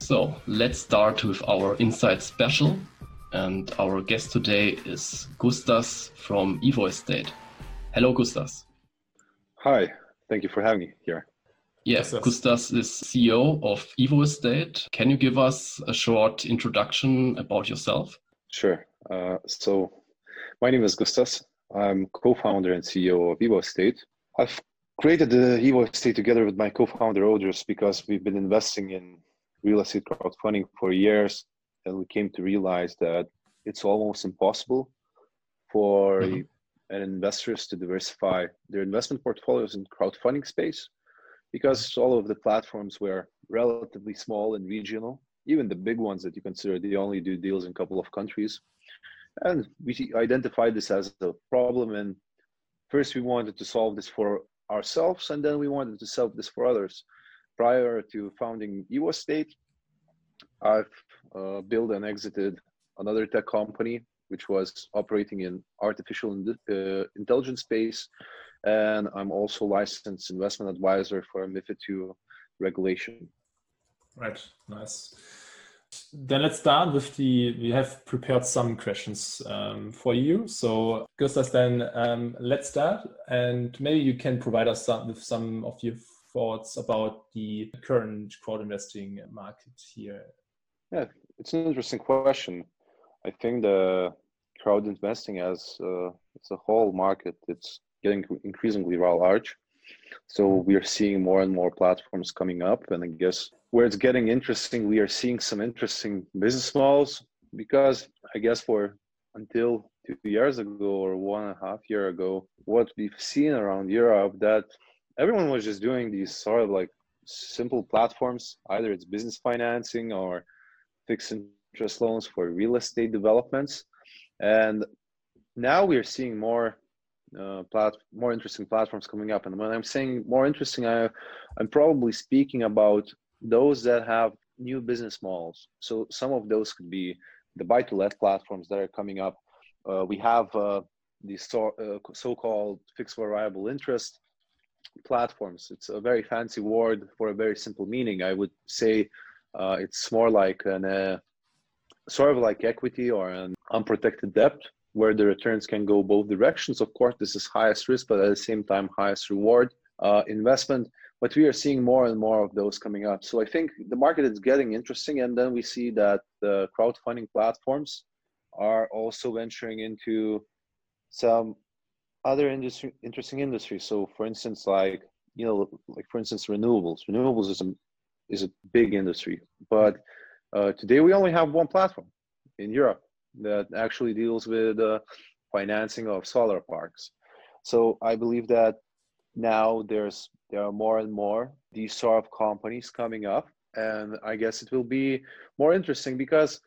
So let's start with our Insight special. And our guest today is Gustas from Evo Estate. Hello, Gustas. Hi, thank you for having me here. Yes, Gustas is CEO of Evo Estate. Can you give us a short introduction about yourself? Sure. Uh, so, my name is Gustas. I'm co-founder and CEO of Evo Estate. I've created the Evo Estate together with my co-founder Audrius because we've been investing in real estate crowdfunding for years, and we came to realize that it's almost impossible for mm-hmm. an investors to diversify their investment portfolios in crowdfunding space because all of the platforms were relatively small and regional. Even the big ones that you consider, they only do deals in a couple of countries. And we identified this as a problem. And first, we wanted to solve this for ourselves, and then we wanted to solve this for others. Prior to founding Evo Estate, I've uh, built and exited another tech company which was operating in artificial uh, intelligence space, and I'm also licensed investment advisor for MiFID II regulation. Right, nice. Then let's start with the. We have prepared some questions um, for you. So, Gustav, then um, let's start, and maybe you can provide us some, with some of your thoughts about the current crowd investing market here. Yeah, it's an interesting question. I think the crowd investing as uh, a whole market, it's getting increasingly large. So we are seeing more and more platforms coming up, and I guess where it's getting interesting, we are seeing some interesting business models because I guess for until two years ago or one and a half year ago, what we've seen around Europe that everyone was just doing these sort of like simple platforms, either it's business financing or fixed interest loans for real estate developments, and now we are seeing more uh, plat- more interesting platforms coming up. And when I'm saying more interesting, I, I'm probably speaking about those that have new business models. So some of those could be the buy-to-let platforms that are coming up. Uh, we have uh, the so, uh, so-called fixed variable interest platforms. It's a very fancy word for a very simple meaning. I would say uh, it's more like an uh, sort of like equity or an unprotected debt where the returns can go both directions. Of course, this is highest risk, but at the same time, highest reward uh, investment. But we are seeing more and more of those coming up. So I think the market is getting interesting. And then we see that the crowdfunding platforms are also venturing into some other industry, interesting industries. So for instance, like, you know, like for instance, renewables. Renewables is a, is a big industry, but uh, today we only have one platform in Europe that actually deals with uh, financing of solar parks. So I believe that now there's there are more and more these sort of companies coming up, and I guess it will be more interesting because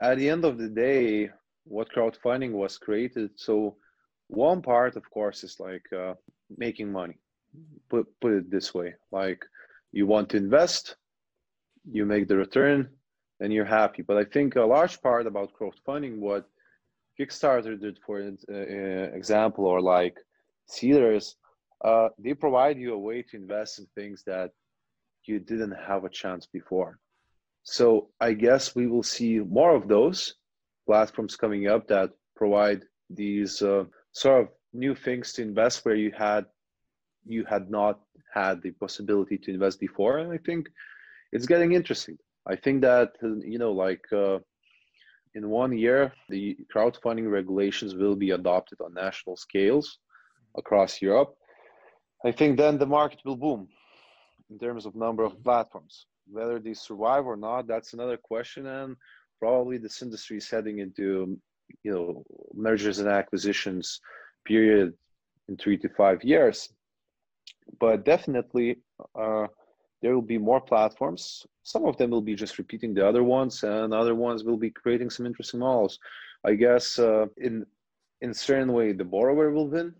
at the end of the day, what crowdfunding was created. So one part, of course, is like uh, making money. Put put it this way: like you want to invest, you make the return, and you're happy. But I think a large part about crowdfunding, what Kickstarter did, for uh, example, or like Seedrs, uh, they provide you a way to invest in things that you didn't have a chance before. So I guess we will see more of those platforms coming up that provide these uh, sort of new things to invest where you had you had not had the possibility to invest before, and I think it's getting interesting. I think that you know, like uh, in one year, the crowdfunding regulations will be adopted on national scales across Europe. I think then the market will boom in terms of number of platforms. Whether they survive or not, that's another question. And probably this industry is heading into, you know, mergers and acquisitions period in three to five years. But definitely, uh, there will be more platforms. Some of them will be just repeating the other ones, and other ones will be creating some interesting models. I guess uh, in in certain way the borrower will win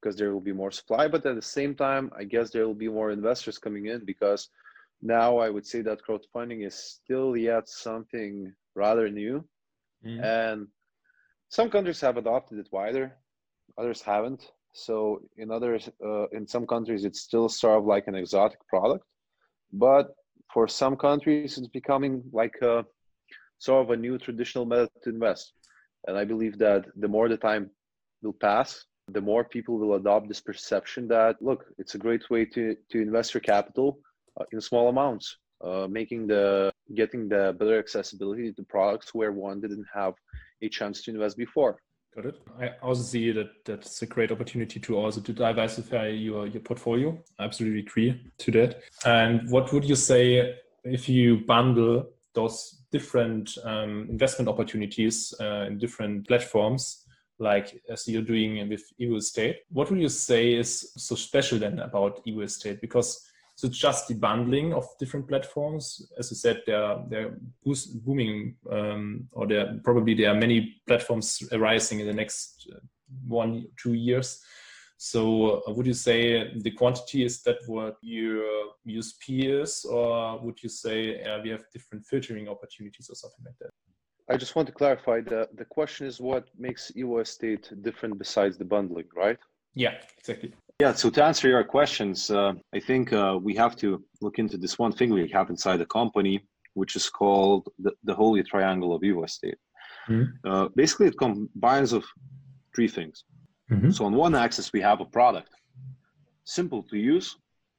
because there will be more supply, but at the same time, I guess there will be more investors coming in because now I would say that crowdfunding is still yet something rather new, mm. and some countries have adopted it wider, others haven't. So in others, uh, in some countries, it's still sort of like an exotic product but for some countries, it's becoming like a sort of a new traditional method to invest. And I believe that the more the time will pass, the more people will adopt this perception that look, it's a great way to to invest your capital uh, in small amounts, uh, making the getting the better accessibility to products where one didn't have a chance to invest before. Got it. I also see that that's a great opportunity to also to diversify your your portfolio. I absolutely agree to that. And what would you say if you bundle those different um, investment opportunities uh, in different platforms, like as you're doing with Evo Estate? What would you say is so special then about Evo Estate? Because so it's just the bundling of different platforms. As I said, they're they're boost, booming, um, or there probably there are many platforms arising in the next uh, one two years. So uh, would you say the quantity is that what your USP is, or would you say uh, we have different filtering opportunities or something like that? I just want to clarify the the question is what makes Evo Estate different besides the bundling, right? Yeah, exactly. Yeah, so to answer your questions, uh, I think uh, we have to look into this one thing we have inside the company, which is called the, the Holy Triangle of Evo Estate. Mm-hmm. Uh, basically, it combines of three things. Mm-hmm. So on one axis, we have a product, simple to use,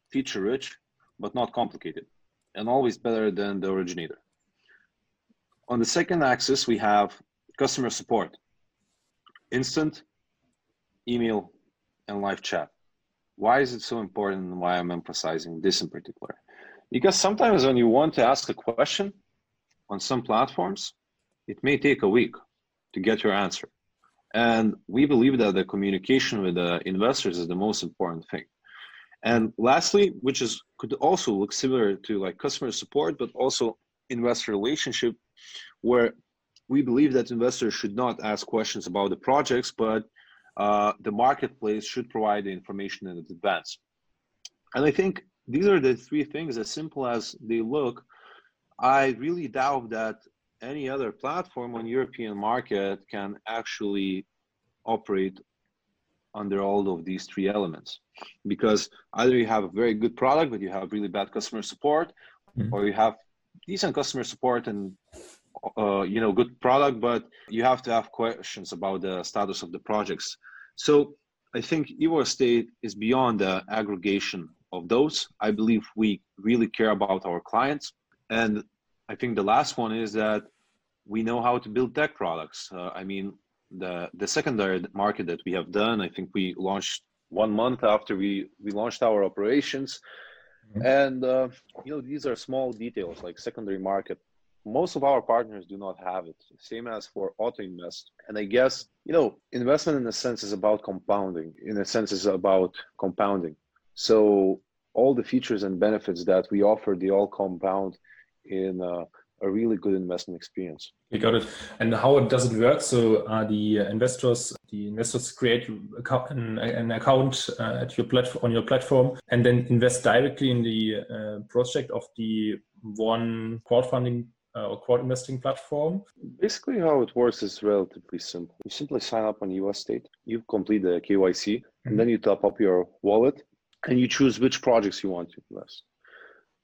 feature rich, but not complicated, and always better than the originator. On the second axis, we have customer support, instant, email, and live chat why is it so important and why I'm emphasizing this in particular? Because sometimes when you want to ask a question on some platforms, it may take a week to get your answer. And we believe that the communication with the investors is the most important thing. And lastly, which is could also look similar to like customer support, but also investor relationship, where we believe that investors should not ask questions about the projects, but uh, the marketplace should provide the information in advance. And I think these are the three things, as simple as they look. I really doubt that any other platform on European market can actually operate under all of these three elements because either you have a very good product but you have really bad customer support mm-hmm. or you have decent customer support and uh, you know good product but you have to have questions about the status of the projects. So i think evo estate is beyond the aggregation of those. I believe we really care about our clients. And i think the last one is that we know how to build tech products. Uh, i mean the the secondary market that we have done i think we launched one month after we we launched our operations. Mm-hmm. and uh, you know these are small details like secondary market most of our partners do not have it same as for auto invest and i guess you know investment in a sense is about compounding in a sense is about compounding so all the features and benefits that we offer they all compound in uh, a really good investment experience. You got it. And how does it work? So, uh, the investors, the investors create an, account uh, at your platform on your platform, and then invest directly in the uh, project of the one crowdfunding uh, or crowd investing platform? Basically, how it works is relatively simple. You simply sign up on Evo Estate, you complete the KYC, mm-hmm. and then you top up your wallet and you choose which projects you want to invest.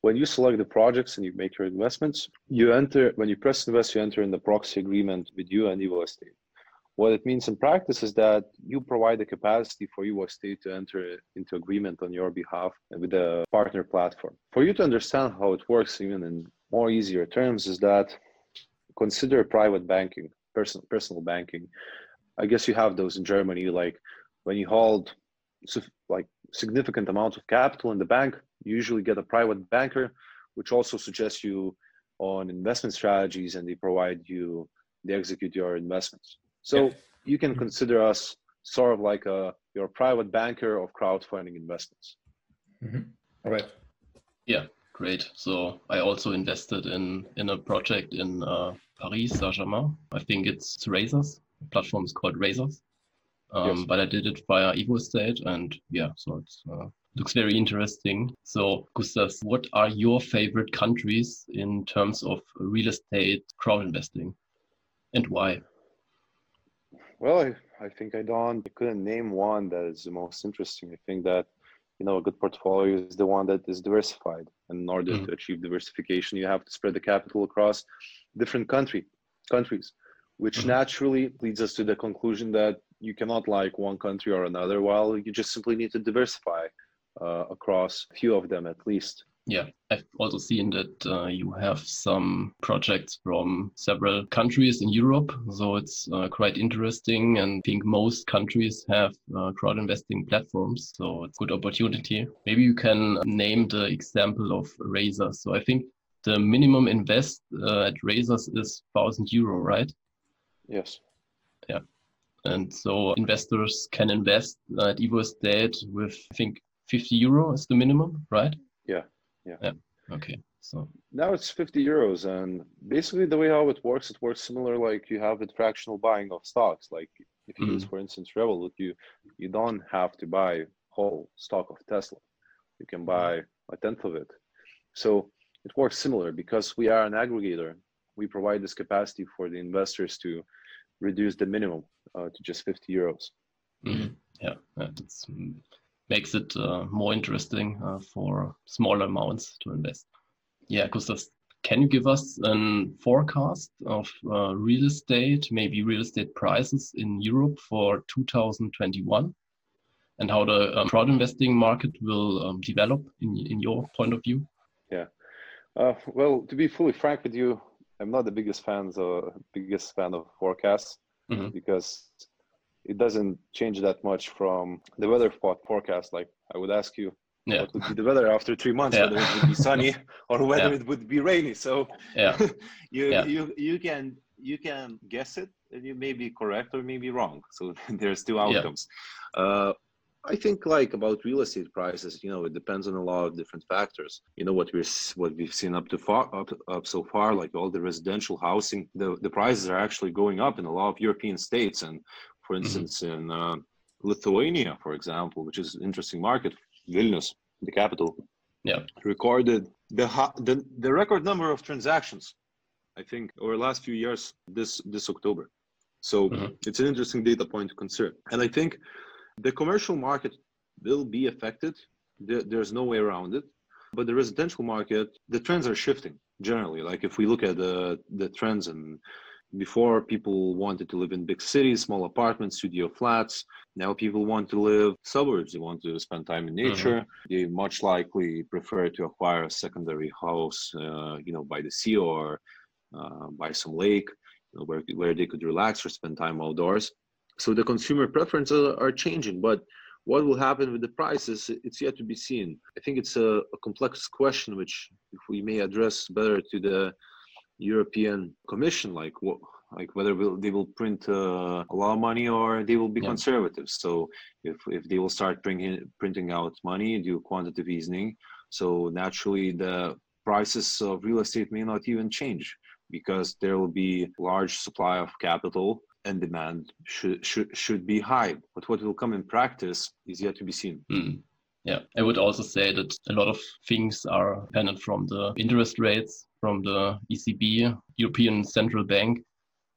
When you select the projects and you make your investments, you enter, when you press invest, you enter in the proxy agreement with you and Evo Estate. What it means in practice is that you provide the capacity for Evo Estate to enter into agreement on your behalf with the partner platform. For you to understand how it works, even in more easier terms is that consider private banking, personal personal banking. I guess you have those in Germany, like when you hold like significant amounts of capital in the bank, you usually get a private banker, which also suggests you on investment strategies and they provide you, they execute your investments. So yeah. you can consider us sort of like a your private banker of crowdfunding investments. Mm-hmm. All right. Yeah, Great. So I also invested in in a project in uh, Paris, Saint-Germain. I think it's Raizers. The platform is called Raizers. Um, yes. But I did it via Evo Estate, and yeah, so it uh, looks very interesting. So, Gustav, what are your favorite countries in terms of real estate crowd investing, and why? Well, I, I think I don't. I couldn't name one that is the most interesting. I think that you know a good portfolio is the one that is diversified. And in order mm. to achieve diversification, you have to spread the capital across different country countries, which mm-hmm. naturally leads us to the conclusion that you cannot like one country or another. While you just simply need to diversify uh, across a few of them at least. Yeah, I've also seen that uh, you have some projects from several countries in Europe. So it's uh, quite interesting. And I think most countries have uh, crowd investing platforms. So it's a good opportunity. Maybe you can name the example of Raizers. So I think the minimum invest uh, at Raizers is 1000 euro, right? Yes. Yeah. And so investors can invest at Evo Estate with, I think, 50 euro is the minimum, right? Yeah. Yeah. Yeah. Okay. So now it's 50 euros. And basically, the way how it works, it works similar like you have with fractional buying of stocks. Like if you mm-hmm. use, for instance, Revolut, you, you don't have to buy whole stock of Tesla. You can buy a tenth of it. So it works similar because we are an aggregator. We provide this capacity for the investors to reduce the minimum uh, to just 50 euros. Mm-hmm. Yeah, that's makes it uh, more interesting uh, for smaller amounts to invest. Yeah, Gustav, can you give us a forecast of uh, real estate, maybe real estate prices in Europe for 2021? And how the um, crowd investing market will um, develop in, in your point of view? Yeah, uh, well, to be fully frank with you, I'm not the biggest fans of biggest fan of forecasts mm-hmm. because it doesn't change that much from the weather forecast. Like I would ask you, yeah. what would be the weather after three months, yeah. whether it would be sunny or whether yeah. it would be rainy. So yeah. you you you can you can guess it and you may be correct or maybe wrong. So there's two outcomes. Uh, I think like about real estate prices, you know, it depends on a lot of different factors. You know what we're what we've seen up to far up, up so far, like all the residential housing, the the prices are actually going up in a lot of European states, and for mm-hmm. instance, mm-hmm. in uh, Lithuania, for example, which is an interesting market, Vilnius, the capital, yeah, recorded the the the record number of transactions. I think over the last few years, this this October. So mm-hmm. it's an interesting data point to consider, and I think the commercial market will be affected. There's no way around it. But the residential market, the trends are shifting generally. Like if we look at the the trends and before people wanted to live in big cities, small apartments, studio flats. Now people want to live suburbs. They want to spend time in nature. Mm-hmm. They much likely prefer to acquire a secondary house, uh, you know, by the sea or uh, by some lake, you know, where where they could relax or spend time outdoors. So the consumer preferences are changing, but what will happen with the prices, it's yet to be seen. I think it's a, a complex question, which if we may address better to the European Commission, like what, like whether we'll, they will print uh, a lot of money or they will be yeah. conservative. So if if they will start bringing printing out money, do quantitative easing, so naturally the prices of real estate may not even change because there will be large supply of capital and demand should should should be high. But what will come in practice is yet to be seen. Mm. Yeah, I would also say that a lot of things are dependent from the interest rates from the ECB, European Central Bank,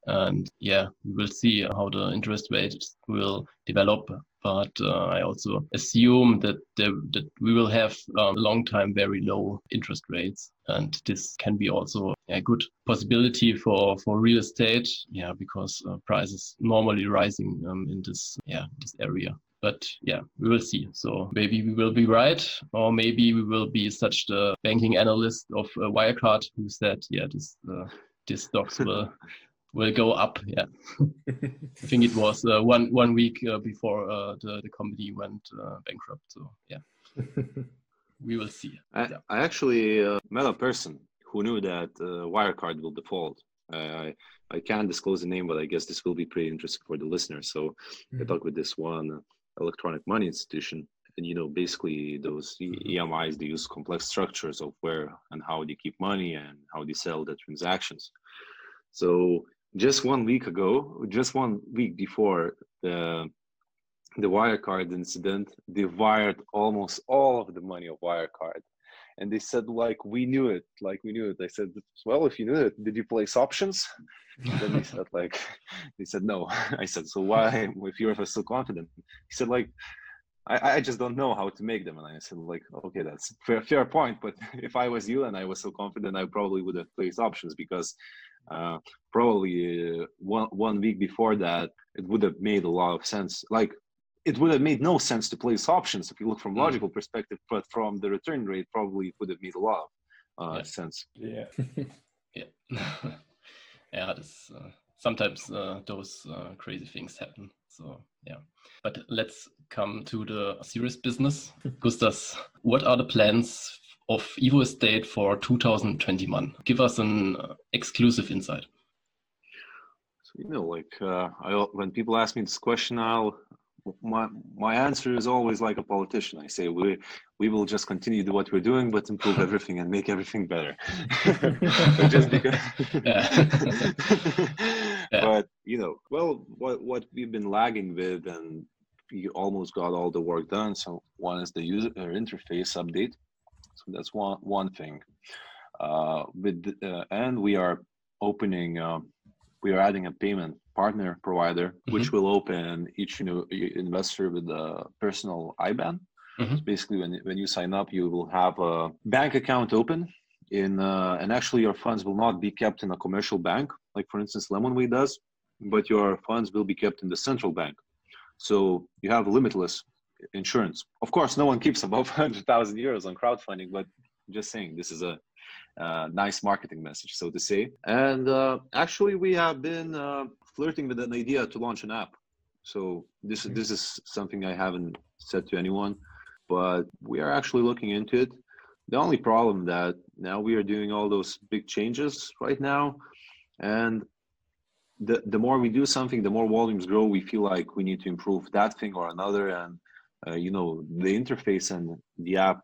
and yeah, we will see how the interest rates will develop. But uh, I also assume that there, that we will have um, a long time very low interest rates, and this can be also a good possibility for for real estate. Yeah, because uh, prices normally rising um, in this yeah this area but yeah, we will see. So maybe we will be right, or maybe we will be such the banking analyst of uh, Wirecard who said, yeah, this uh, this stocks will will go up. Yeah, I think it was uh, one one week uh, before uh, the the company went uh, bankrupt. So yeah, we will see. I, yeah. I actually uh, met a person who knew that uh, Wirecard will default. I I can't disclose the name, but I guess this will be pretty interesting for the listeners. So mm-hmm. I talked with this one electronic money institution and you know basically those emis they use complex structures of where and how they keep money and how they sell the transactions so just one week ago, just one week before the the Wirecard incident, they wired almost all of the money of Wirecard. And they said, like, we knew it, like we knew it. I said, well, if you knew it, did you place options? And then they said, like, they said no. I said, so why, if you're so confident? He said, like, I, I just don't know how to make them. And I said, like, okay, that's fair, fair point. But if I was you and I was so confident, I probably would have placed options because uh, probably uh, one one week before that, it would have made a lot of sense. Like, it would have made no sense to place options if you look from mm. logical perspective, but from the return rate, probably it would have made a lot of uh, yeah. sense. Yeah. yeah. yeah. This, uh, sometimes uh, those uh, crazy things happen. So yeah. But let's come to the serious business. Gustas, what are the plans of Evo Estate for 2021? Give us an uh, exclusive insight. So, you know, like uh, I, when people ask me this question, I'll my my answer is always like a politician. I say we we will just continue to do what we're doing, but improve everything and make everything better. just because. yeah. But you know, well, what what we've been lagging with, and you almost got all the work done. So one is the user interface update. So that's one one thing. Uh, with uh, and we are opening. Uh, we are adding a payment partner provider, mm-hmm. which will open each you know, investor with a personal IBAN. Mm-hmm. So basically, when when you sign up, you will have a bank account open in, uh, and actually your funds will not be kept in a commercial bank, like for instance Lemonway does, but your funds will be kept in the central bank. So you have limitless insurance. Of course, no one keeps above 100,000 euros on crowdfunding, but just saying this is a uh, nice marketing message, so to say. And uh, actually, we have been uh, flirting with an idea to launch an app. So this mm-hmm. this is something I haven't said to anyone, but we are actually looking into it. The only problem that now we are doing all those big changes right now, and the the more we do something, the more volumes grow. We feel like we need to improve that thing or another, and uh, you know the interface and the app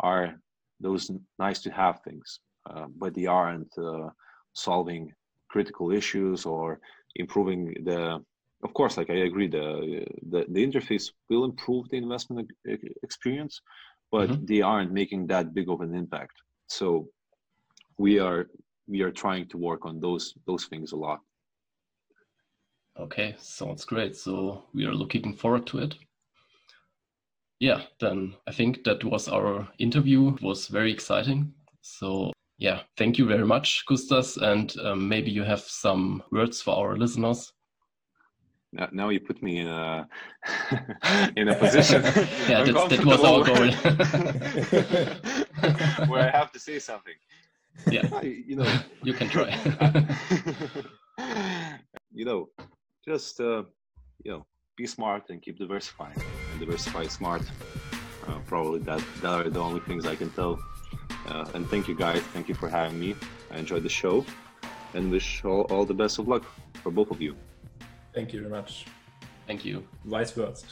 are those nice to have things, uh, but they aren't uh, solving critical issues or improving the of course like i agree the the, the interface will improve the investment experience but mm-hmm. they aren't making that big of an impact. So we are we are trying to work on those those things a lot. Okay sounds great. So we are looking forward to it yeah then i think that was our interview it was very exciting so yeah, thank you very much, Gustas. And um, maybe you have some words for our listeners. Now, now you put me in a in a position. yeah, that was our goal. where I have to say something. Yeah, you know, you can try. you know, just uh, you know, be smart and keep diversifying. And diversify smart. Uh, probably that that are the only things I can tell uh, and thank you guys. Thank you for having me. I enjoyed the show and wish all, all the best of luck for both of you. Thank you very much. Thank you. Vice versa.